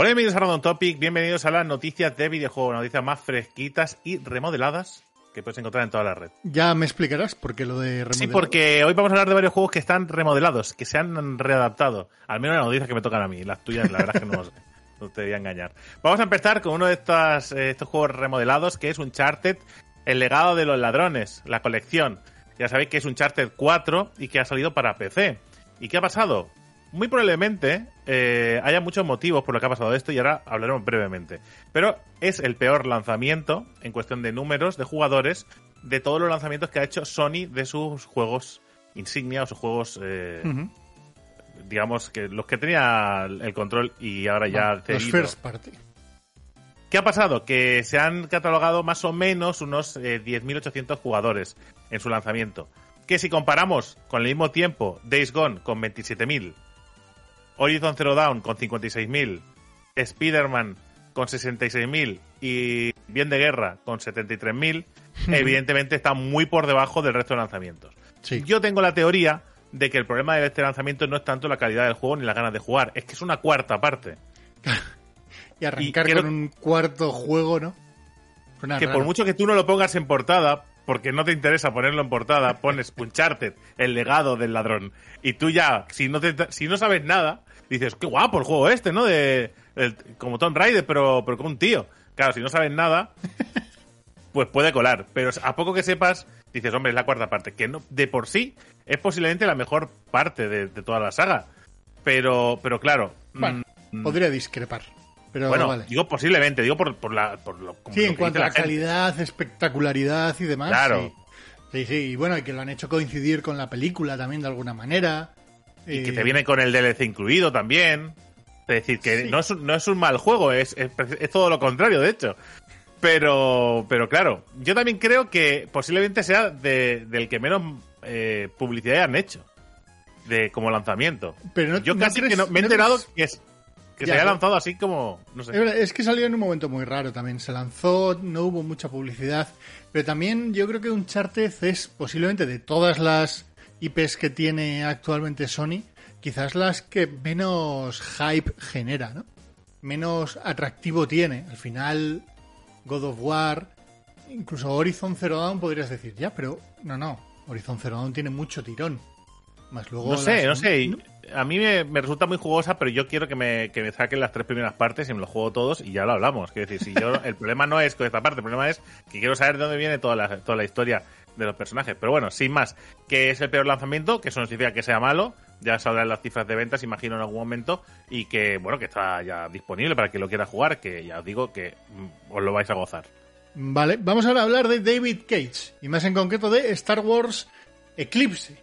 Hola, bienvenidos a Random Topic, bienvenidos a las noticias de videojuegos, noticias más fresquitas y remodeladas que puedes encontrar en toda la red. Ya me explicarás por qué lo de remodelar. Sí, porque hoy vamos a hablar de varios juegos que están remodelados, que se han readaptado. Al menos las noticias que me tocan a mí, las tuyas la verdad es que no, no te voy a engañar. Vamos a empezar con uno de estos, eh, estos juegos remodelados, que es Uncharted, El legado de los ladrones, la colección. Ya sabéis que es Uncharted 4 y que ha salido para PC. ¿Y qué ha pasado? Muy probablemente eh, haya muchos motivos por lo que ha pasado esto y ahora hablaremos brevemente. Pero es el peor lanzamiento en cuestión de números de jugadores de todos los lanzamientos que ha hecho Sony de sus juegos insignia o sus juegos, eh, digamos, que los que tenía el control y ahora ya Los cedido. first party. ¿Qué ha pasado? Que se han catalogado más o menos unos eh, 10.800 jugadores en su lanzamiento. Que si comparamos con el mismo tiempo, Days Gone con 27.000, Horizon Zero Dawn con 56.000, Spider-Man con 66.000 y Bien de Guerra con 73.000, evidentemente está muy por debajo del resto de lanzamientos. Sí. Yo tengo la teoría de que el problema de este lanzamiento no es tanto la calidad del juego ni las ganas de jugar, es que es una cuarta parte. Y arrancar Y creo- con un cuarto juego, ¿no? Suena que por mucho que tú no lo pongas en portada, porque no te interesa ponerlo en portada, pones Uncharted, el legado del ladrón. Y tú ya, si no, te, si no sabes nada, dices, qué guapo el juego este, ¿no? De, el- como Tomb Raider, pero, pero con un tío. Claro, si no sabes nada, pues puede colar. Pero a poco que sepas, dices, hombre, es la cuarta parte. Que no, de por sí es posiblemente la mejor parte de, de toda la saga. Pero, pero claro. Bueno, mm, podría discrepar. Pero bueno, vale. digo posiblemente, digo por, por la. Por lo, como Sí, lo en cuanto a la gente. calidad, espectacularidad y demás. Claro. Sí. sí, sí. Y bueno, y que lo han hecho coincidir con la película también de alguna manera. Y que Eh, te viene con el DLC incluido también. Es decir, que Sí. no, es, un- no es un mal juego, es, es, es todo lo contrario, de hecho. Pero, pero claro, yo también creo que posiblemente sea de- del que menos eh, publicidad han hecho de como lanzamiento. Pero no- yo no casi crees- que no, me he enterado que, es, que Ya, se haya pero- lanzado así como, no sé. Es que salió en un momento muy raro también. Se lanzó, no hubo mucha publicidad. Pero también yo creo que Uncharted es posiblemente de todas las IPs que tiene actualmente Sony, quizás las que menos hype genera, ¿no? Menos atractivo tiene. Al final, God of War, incluso Horizon Zero Dawn podrías decir, ya, pero no, no. Horizon Zero Dawn tiene mucho tirón. Más luego No sé, no sé. A mí me, me resulta muy jugosa, pero yo quiero que me, que me saquen las tres primeras partes y me lo juego todos y ya lo hablamos. Quiero decir, si yo, el problema no es con esta parte, el problema es que quiero saber de dónde viene toda la, toda la historia de los personajes. Pero bueno, sin más, que es el peor lanzamiento, que eso no significa que sea malo. Ya saldrán las cifras de ventas, imagino, en algún momento. Y que, bueno, que está ya disponible para quien lo quiera jugar, que ya os digo que mm, os lo vais a gozar. Vale, vamos ahora a hablar de David Cage, y más en concreto de Star Wars Eclipse.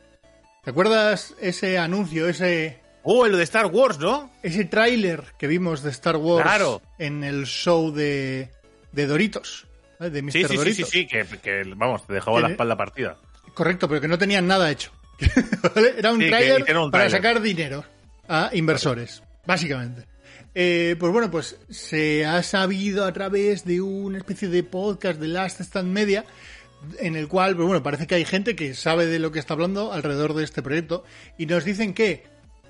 ¿Te acuerdas ese anuncio, ese, ¡Oh, el de Star Wars, ¿no? ese tráiler que vimos de Star Wars Claro. en el show de, de Doritos? De Mr. Sí, sí, sí, sí, sí, que, que, vamos, te dejaba la espalda partida. Correcto, pero que no tenían nada hecho. ¿Vale? Era un Sí, que un para sacar dinero a inversores, básicamente. Eh, pues bueno, pues se ha sabido a través de una especie de podcast de Last Stand Media, en el cual, pues bueno, parece que hay gente que sabe de lo que está hablando alrededor de este proyecto, y nos dicen que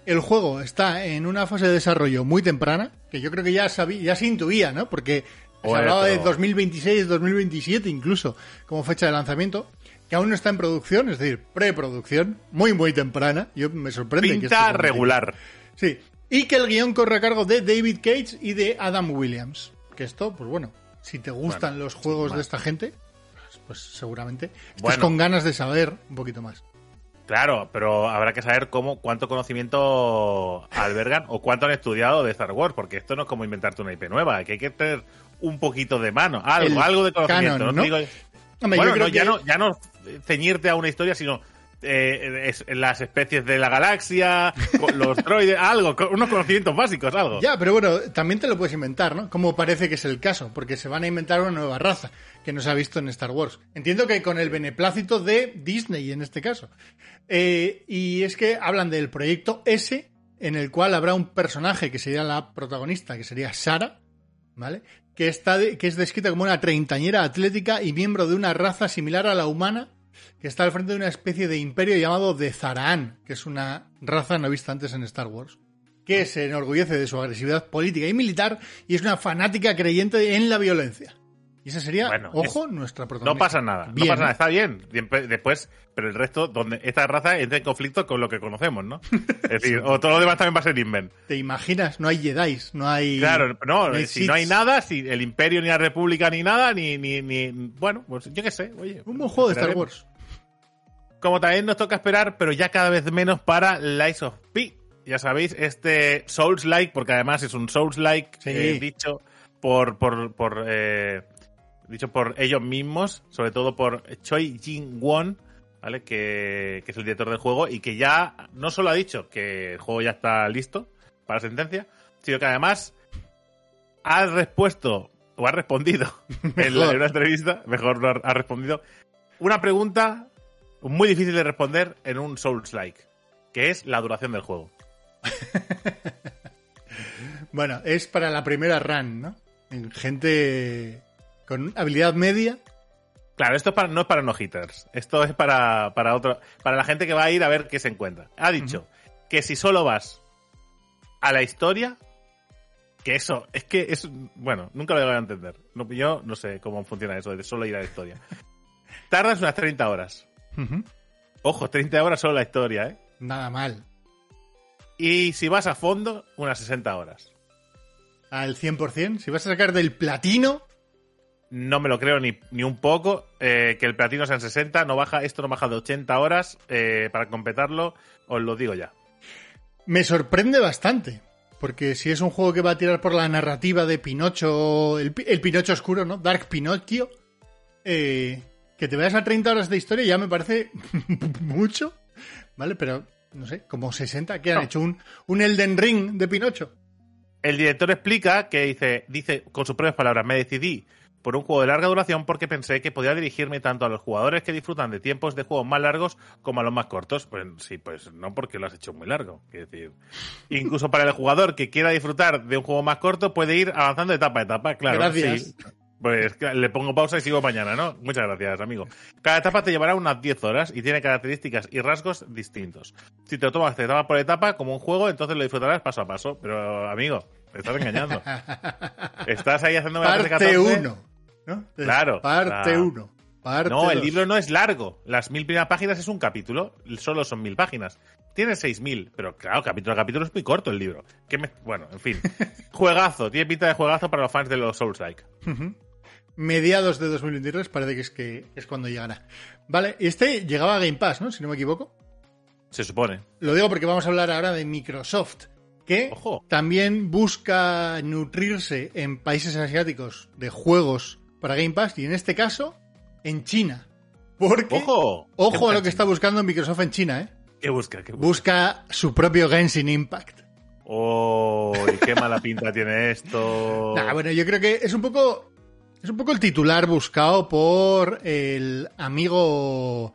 el juego está en una fase de desarrollo muy temprana, que yo creo que ya, sabí- ya se intuía, ¿no? Porque se hablaba de pero- 2026, 2027 incluso, como fecha de lanzamiento, que aún no está en producción, es decir, preproducción, muy, muy temprana. Yo me sorprende que Pinta esté tan regular. Sí. Y que el guion corre a cargo de David Cage y de Adam Williams. Que esto, pues bueno, si te gustan Bueno, los juegos de esta gente, pues, pues seguramente estás Bueno. con ganas de saber un poquito más. Claro, pero habrá que saber cómo, cuánto conocimiento albergan o cuánto han estudiado de Star Wars, porque esto no es como inventarte una IP nueva, que hay que tener un poquito de mano, algo, El algo de conocimiento. canon, no digo- Hombre, bueno, yo creo no, ya no, ya no ceñirte a una historia, sino eh, es- las especies de la galaxia, los droides, algo, unos conocimientos básicos, algo. Ya, pero bueno, también te lo puedes inventar, ¿no? Como parece que es el caso, porque se van a inventar una nueva raza que no se ha visto en Star Wars. Entiendo que con el beneplácito de Disney en este caso. Eh, y es que hablan del proyecto S, en el cual habrá un personaje que sería la protagonista, que sería Sara, ¿vale? Que, está de- que es descrita como una treintañera atlética y miembro de una raza similar a la humana, que está al frente de una especie de imperio llamado de Zaraan, que es una raza no vista antes en Star Wars. que se enorgullece de su agresividad política y militar y es una fanática creyente en la violencia. Y esa sería, Bueno, ojo, nuestra protagonista. No pasa nada, Bien, no pasa nada, está bien. Después, pero el resto, donde esta raza entra en conflicto con lo que conocemos, ¿no? Es decir, o todo lo demás también va a ser invent. ¿Te imaginas? No hay Jedi, no hay... Claro, no, no hay si no hay nada, si el Imperio ni la República ni nada, ni, ni, ni bueno, pues yo qué sé, oye. Un buen juego de Star. Wars. Como también nos toca esperar, pero ya cada vez menos para Lies of P. Ya sabéis, este Souls-like, porque además es un Souls-like Sí. eh, dicho por, por, por eh, dicho por ellos mismos, sobre todo por Choi Jin Won, ¿vale? Que, que es el director del juego y que ya no solo ha dicho que el juego ya está listo para sentencia, sino que además ha respuesto o ha respondido en, la- Mejor. en una entrevista, mejor no ha, respondido, una pregunta muy difícil de responder en un Souls-like, que es la duración del juego. Bueno, es para la primera run, ¿no? En gente con habilidad media. Claro, esto es para, no es para no hitters. Esto es para, para otro, para la gente que va a ir a ver qué se encuentra. Ha dicho que si solo vas a la historia, que eso, es que es, bueno, nunca lo voy a entender. No, yo no sé cómo funciona eso de solo ir a la historia. Tardas unas 30 horas. Ojo, 30 horas solo la historia, ¿eh? Nada mal. Y si vas a fondo, unas 60 horas. Al 100%. Si vas a sacar del platino, No me lo creo ni, ni un poco. eh, que el platino sean 60, no baja, esto no baja de 80 horas. eh, para completarlo, os lo digo ya. me sorprende bastante. Porque si es un juego que va a tirar por la narrativa de Pinocho, el, Pi- el Pinocho oscuro, ¿no? Dark Pinocchio, eh, que te veas a 30 horas de historia ya me parece mucho, ¿vale? Pero, no sé, como 60, que han No. hecho un, un Elden Ring de Pinocho. El director explica que dice, dice con sus propias palabras, me decidí por un juego de larga duración porque pensé que podía dirigirme tanto a los jugadores que disfrutan de tiempos de juegos más largos como a los más cortos. Pues sí, pues no porque lo has hecho muy largo. Quiero decir, incluso para el jugador que quiera disfrutar de un juego más corto puede ir avanzando etapa a etapa, claro. Gracias. sí. Pues le pongo pausa y sigo mañana, ¿no? Muchas gracias, amigo. Cada etapa te llevará unas 10 horas y tiene características y rasgos distintos. Si te lo tomas etapa por etapa como un juego, entonces lo disfrutarás paso a paso. Pero, amigo, te estás engañando. Estás ahí haciendo una Parte 1. ¿No? Claro. Parte Ah. 1. Parte No, el libro no es largo. Las mil primeras páginas es un capítulo. Solo son mil páginas. Tiene seis mil, pero claro, capítulo a capítulo es muy corto el libro. ¿Qué me- Bueno, en fin. juegazo. Tiene pinta de juegazo para los fans de los Souls-like. Mediados de 2023 parece que es, que es cuando llegará. Vale, este llegaba a Game Pass, ¿no? Si no me equivoco. Se supone. Lo digo porque vamos a hablar ahora de Microsoft, que Ojo. también busca nutrirse en países asiáticos de juegos para Game Pass y en este caso en China. Porque, ¡Ojo! ojo a lo ¿Qué que está buscando Microsoft en China, ¿eh? ¿Qué busca? ¿Qué busca? Busca su propio Genshin Impact. ¡Oh! y qué mala pinta tiene esto! Nah, bueno, yo creo que es un poco. Es un poco el titular buscado por el amigo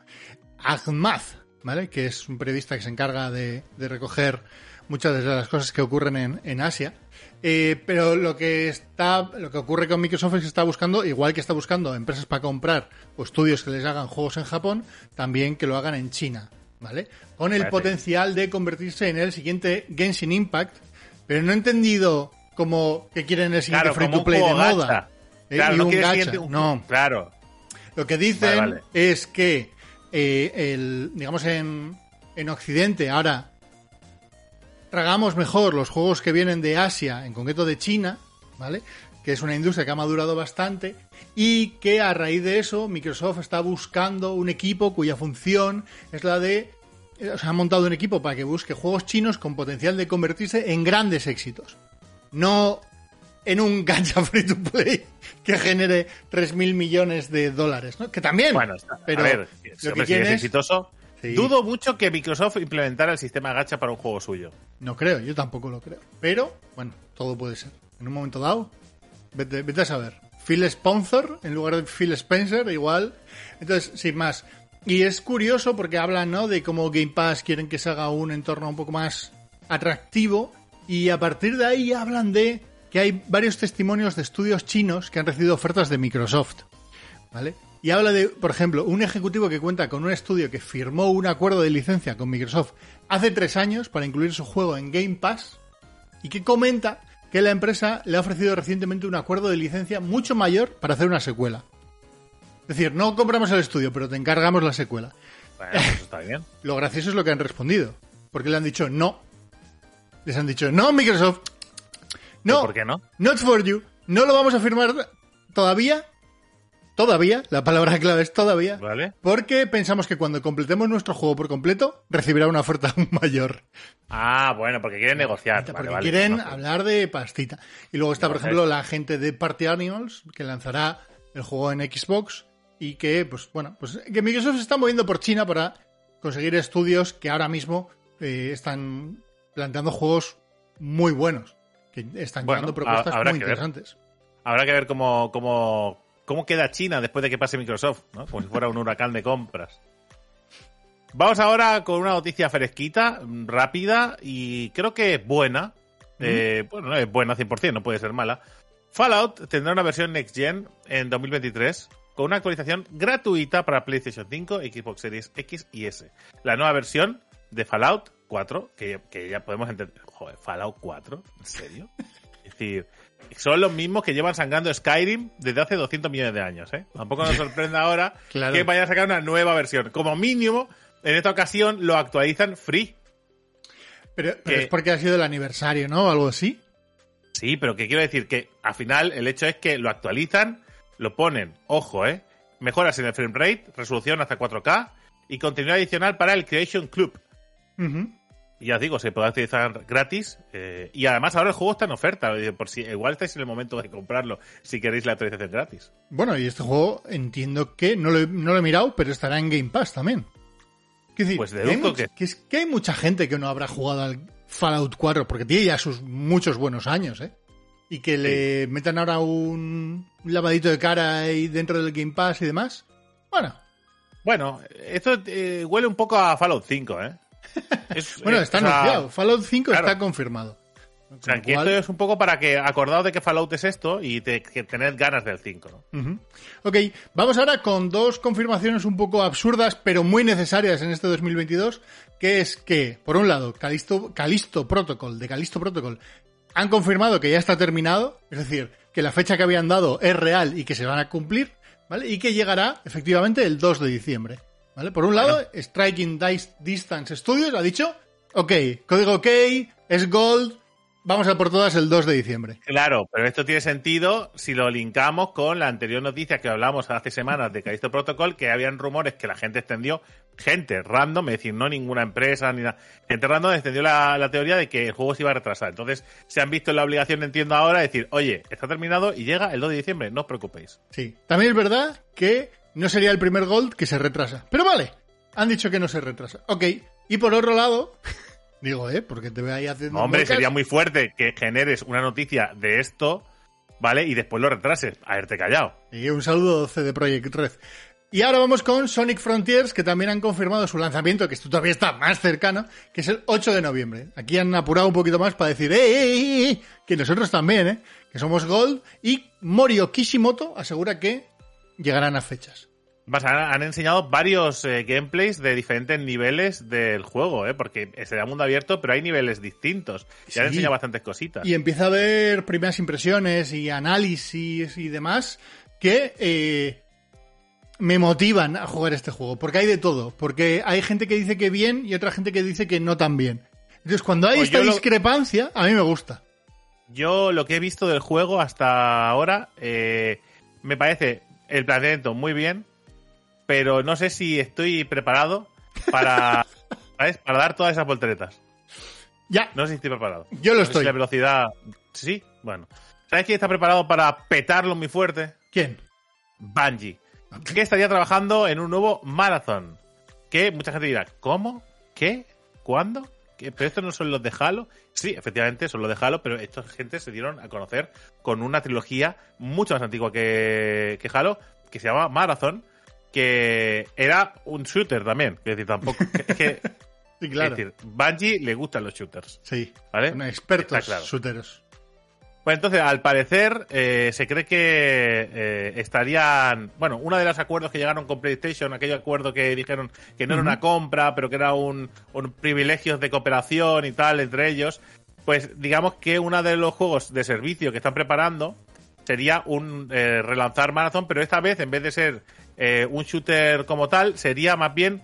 Ahmad, ¿vale? Que es un periodista que se encarga de, de recoger muchas de las cosas que ocurren en, en Asia. Eh, pero lo que está. Lo que ocurre con Microsoft es que está buscando, igual que está buscando empresas para comprar o estudios que les hagan juegos en Japón, también que lo hagan en China. ¿Vale? Con el potencial de convertirse en el siguiente Genshin Impact. Pero no he entendido como que quieren el siguiente Claro, free to play de moda. Eh, Claro, y no un quiere gacha. siguiente un- No, Claro. lo que dicen Vale, vale. es que eh, el, digamos en, en Occidente ahora tragamos mejor los juegos que vienen de Asia, en concreto de China, ¿vale? Que es una industria que ha madurado bastante y que a raíz de eso Microsoft está buscando un equipo cuya función es la de eh, o sea, ha montado un equipo para que busque juegos chinos con potencial de convertirse en grandes éxitos. No en un gacha free to play que genere 3.000 millones de dólares, ¿no? Que también. Bueno, está- pero a ver, si, lo que si es- exitoso. Sí. Dudo mucho que Microsoft implementara el sistema gacha para un juego suyo. No creo, yo tampoco lo creo. Pero, bueno, todo puede ser. En un momento dado, vete, vete a saber. Phil Sponsor en lugar de Phil Spencer, igual. Entonces, sin más. Y es curioso porque hablan, ¿no? De cómo Game Pass quieren que se haga un entorno un poco más atractivo. Y a partir de ahí hablan de que hay varios testimonios de estudios chinos que han recibido ofertas de Microsoft. ¿Vale? Y habla de, por ejemplo, un ejecutivo que cuenta con un estudio que firmó un acuerdo de licencia con Microsoft hace tres años para incluir su juego en Game Pass, y que comenta que la empresa le ha ofrecido recientemente un acuerdo de licencia mucho mayor para hacer una secuela. Es decir, no compramos el estudio, pero te encargamos la secuela. Bueno, pues está bien. Lo gracioso es lo que han respondido. Porque le han dicho no. Les han dicho, no, Microsoft. No. ¿Por qué no? Not for you. No lo vamos a firmar todavía. Todavía. La palabra clave es todavía. Vale. Porque pensamos que cuando completemos nuestro juego por completo, recibirá una oferta mayor. Ah, bueno, porque quieren negociar. Porque Vale, vale, quieren hablar de pastita. Y luego está, por ejemplo, la gente de Party Animals, que lanzará el juego en Xbox y que, pues bueno, pues que Microsoft se está moviendo por China para conseguir estudios que ahora mismo eh, están planteando juegos muy buenos, que están Bueno, llevando propuestas muy ver. interesantes. Habrá que ver cómo, cómo, cómo queda China después de que pase Microsoft, ¿no? Como si fuera un huracán de compras. Vamos ahora con una noticia fresquita, rápida y creo que buena. Eh, bueno, no es buena 100%, no puede ser mala. Fallout tendrá una versión Next Gen en 2023 con una actualización gratuita para PlayStation 5, Xbox Series X y S. La nueva versión de Fallout 4, que, que ya podemos entender. Joder, Fallout 4, ¿en serio? Es decir, son los mismos que llevan sangrando Skyrim desde hace 200 millones de años, ¿eh? Tampoco nos sorprenda ahora Claro. que vayan a sacar una nueva versión. Como mínimo, en esta ocasión lo actualizan free. Pero, pero Que- es porque ha sido el aniversario, ¿no? O algo así. Sí, pero que quiero decir que al final el hecho es que lo actualizan, lo ponen, ojo, ¿eh? Mejoras en el frame rate, resolución hasta 4K y contenido adicional para el Creation Club. Ujú. Y ya os digo, se puede utilizar gratis. eh, y además ahora el juego está en oferta. eh, Por si igual estáis en el momento de comprarlo si queréis la actualización gratis. Bueno, y este juego entiendo que no lo, he, no lo he mirado, pero estará en Game Pass también. Decir, Pues que hay, deduzco mucha, que- que es que hay mucha gente que no habrá jugado al Fallout 4, porque tiene ya sus muchos buenos años, ¿eh? Y que le metan ahora un, un lavadito de cara ahí dentro del Game Pass y demás. Bueno, Bueno, esto eh, huele un poco a Fallout 5, ¿eh? Es- bueno eh, está o sea, anunciado. Fallout 5 claro. está confirmado. O sea, Con cual- esto es un poco para que acordaos de que Fallout es esto y te- que tened ganas del 5, ¿no? Ujú. Ok, vamos ahora con dos confirmaciones un poco absurdas, pero muy necesarias en este 2022, que es que, por un lado, Calisto, Calisto Protocol, de Calisto Protocol, han confirmado que ya está terminado, es decir, que la fecha que habían dado es real y que se van a cumplir, ¿vale? Y que llegará efectivamente el 2 de diciembre, ¿vale? Por un lado, Striking Dice Distance Studios ha dicho, ok, código ok, es Gold, vamos a por todas el 2 de diciembre. Claro, pero esto tiene sentido si lo linkamos con la anterior noticia que hablamos hace semanas de Callisto Protocol, que habían rumores que la gente extendió, gente random, es decir, no ninguna empresa ni nada, gente random extendió la, la teoría de que el juego se iba a retrasar. Entonces, se han visto en la obligación, entiendo ahora, de decir, oye, está terminado y llega el 2 de diciembre, no os preocupéis. Sí. También es verdad que no sería el primer Gold que se retrasa. Pero vale, han dicho que no se retrasa. Ok. Y por otro lado, digo, ¿eh? Porque te veo ahí haciendo. Hombre, muecas. sería muy fuerte que generes una noticia de esto, ¿vale? Y después lo retrases. Haberte callado. Y un saludo CD Projekt Red. Y ahora vamos con Sonic Frontiers, que también han confirmado su lanzamiento, que esto todavía está más cercano, que es el 8 de noviembre. Aquí han apurado un poquito más para decir, ¡eh, eh, eh, eh! Que nosotros también, ¿eh? Que somos Gold. Y Morio Kishimoto asegura que llegarán a fechas. Vas, han, han enseñado varios eh, gameplays de diferentes niveles del juego, ¿eh? Porque será mundo abierto, pero hay niveles distintos. Y han enseñado bastantes cositas. Y empieza a haber primeras impresiones y análisis y demás que eh, me motivan a jugar este juego. Porque hay de todo. Porque hay gente que dice que bien y otra gente que dice que no tan bien. Entonces, cuando hay Pues esta lo- discrepancia, a mí me gusta. Yo lo que he visto del juego hasta ahora eh, me parece el planteamiento muy bien, pero no sé si estoy preparado para, ¿sabes? para dar todas esas volteretas. Ya, No sé si estoy preparado. yo lo No sé si estoy. la velocidad. Sí, bueno. ¿Sabes quién está preparado para petarlo muy fuerte? ¿Quién? Bungie. Que estaría trabajando en un nuevo marathon. Que mucha gente dirá, ¿cómo? ¿Qué? ¿Cuándo? ¿Pero estos no son los de Halo? Sí, efectivamente son los de Halo, pero esta gente se dieron a conocer con una trilogía mucho más antigua que, que Halo, que se llama Marathon, que era un shooter también. Es decir, tampoco. Es que, Sí, claro. es decir, Bungie le gustan los shooters. sí, ¿Vale? son expertos claro. shooteros. Pues entonces, al parecer, eh, se cree que eh, estarían. Bueno, uno de los acuerdos que llegaron con PlayStation, aquel acuerdo que dijeron que no era una compra, pero que era un, un privilegios de cooperación y tal entre ellos, pues digamos que uno de los juegos de servicio que están preparando sería un eh, relanzar Marathon, pero esta vez en vez de ser eh, un shooter como tal, sería más bien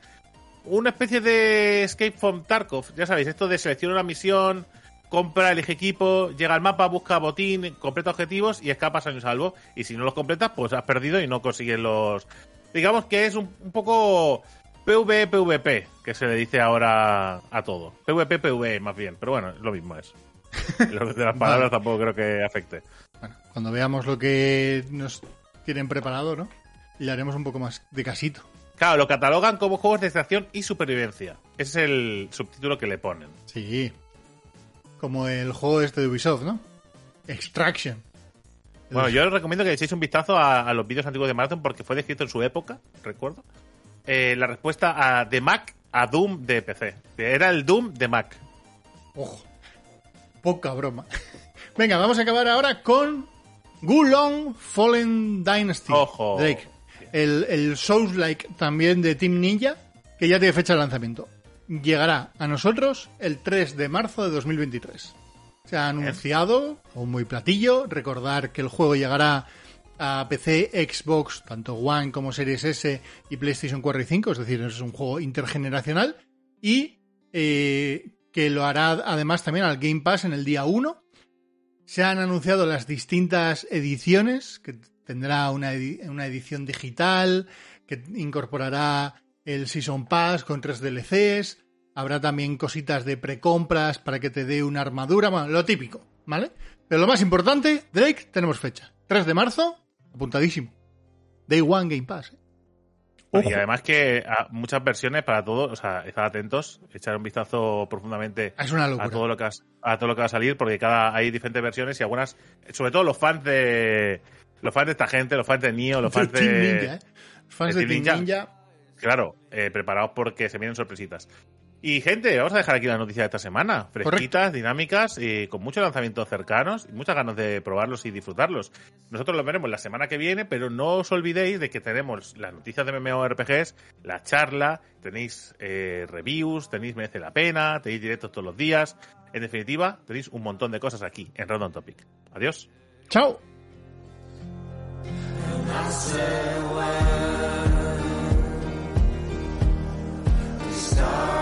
una especie de Escape from Tarkov. Ya sabéis, esto de selecciona una misión, compra, elige equipo, llega al mapa, busca botín, completa objetivos y escapas a un salvo. Y si no los completas, pues has perdido y no consigues los. Digamos que es un, un poco PvE, PvP, que se le dice ahora a todo. PvP, PvE, más bien. Pero bueno, lo mismo es. Lo de las palabras tampoco creo que afecte. Bueno, cuando veamos lo que nos tienen preparado, ¿no? Le haremos un poco más de casito. Claro, lo catalogan como juegos de extracción y supervivencia. Ese es el subtítulo que le ponen. Sí. Como el juego este de Ubisoft, ¿no? Extraction. Bueno, yo os recomiendo que echéis un vistazo a, a los vídeos antiguos de Marathon porque fue descrito en su época, recuerdo. Eh, la respuesta a, de Mac a Doom de PC. Era el Doom de Mac. Ojo. Poca broma. Venga, vamos a acabar ahora con Gulong Fallen Dynasty. Ojo. Drake. El, el Souls-like también de Team Ninja, que ya tiene fecha de lanzamiento. Llegará a nosotros el 3 de marzo de 2023. Se ha anunciado, un muy platillo, recordar que el juego llegará a PC, Xbox, tanto One como Series S y PlayStation 4 y 5, es decir, es un juego intergeneracional, y eh, que lo hará además también al Game Pass en el día 1. Se han anunciado las distintas ediciones, que tendrá una, una edición digital, que incorporará el Season Pass con tres DLCs, habrá también cositas de precompras para que te dé una armadura, bueno, lo típico, ¿vale? Pero lo más importante, Drake, tenemos fecha. 3 de marzo, apuntadísimo. Day One Game Pass. ¿eh? Y además que a muchas versiones para todo, o sea, estad atentos, echar un vistazo profundamente Es una locura. a todo lo que has- a todo lo que va a salir, porque cada hay diferentes versiones y algunas, sobre todo los fans de los fans de esta gente, los fans de Nio, los fans de, Team Ninja, ¿eh? Los fans de de, Team Team Ninja. Ninja. Claro, eh, preparados porque se vienen sorpresitas. Y gente, vamos a dejar aquí la noticia de esta semana, fresquitas, dinámicas y con muchos lanzamientos cercanos y muchas ganas de probarlos y disfrutarlos. Nosotros los veremos la semana que viene, pero no os olvidéis de que tenemos las noticias de MMORPGs, la charla, tenéis eh, reviews, tenéis merece la pena, tenéis directos todos los días. En definitiva, tenéis un montón de cosas aquí en Random Topic. Adiós. Chao. stars.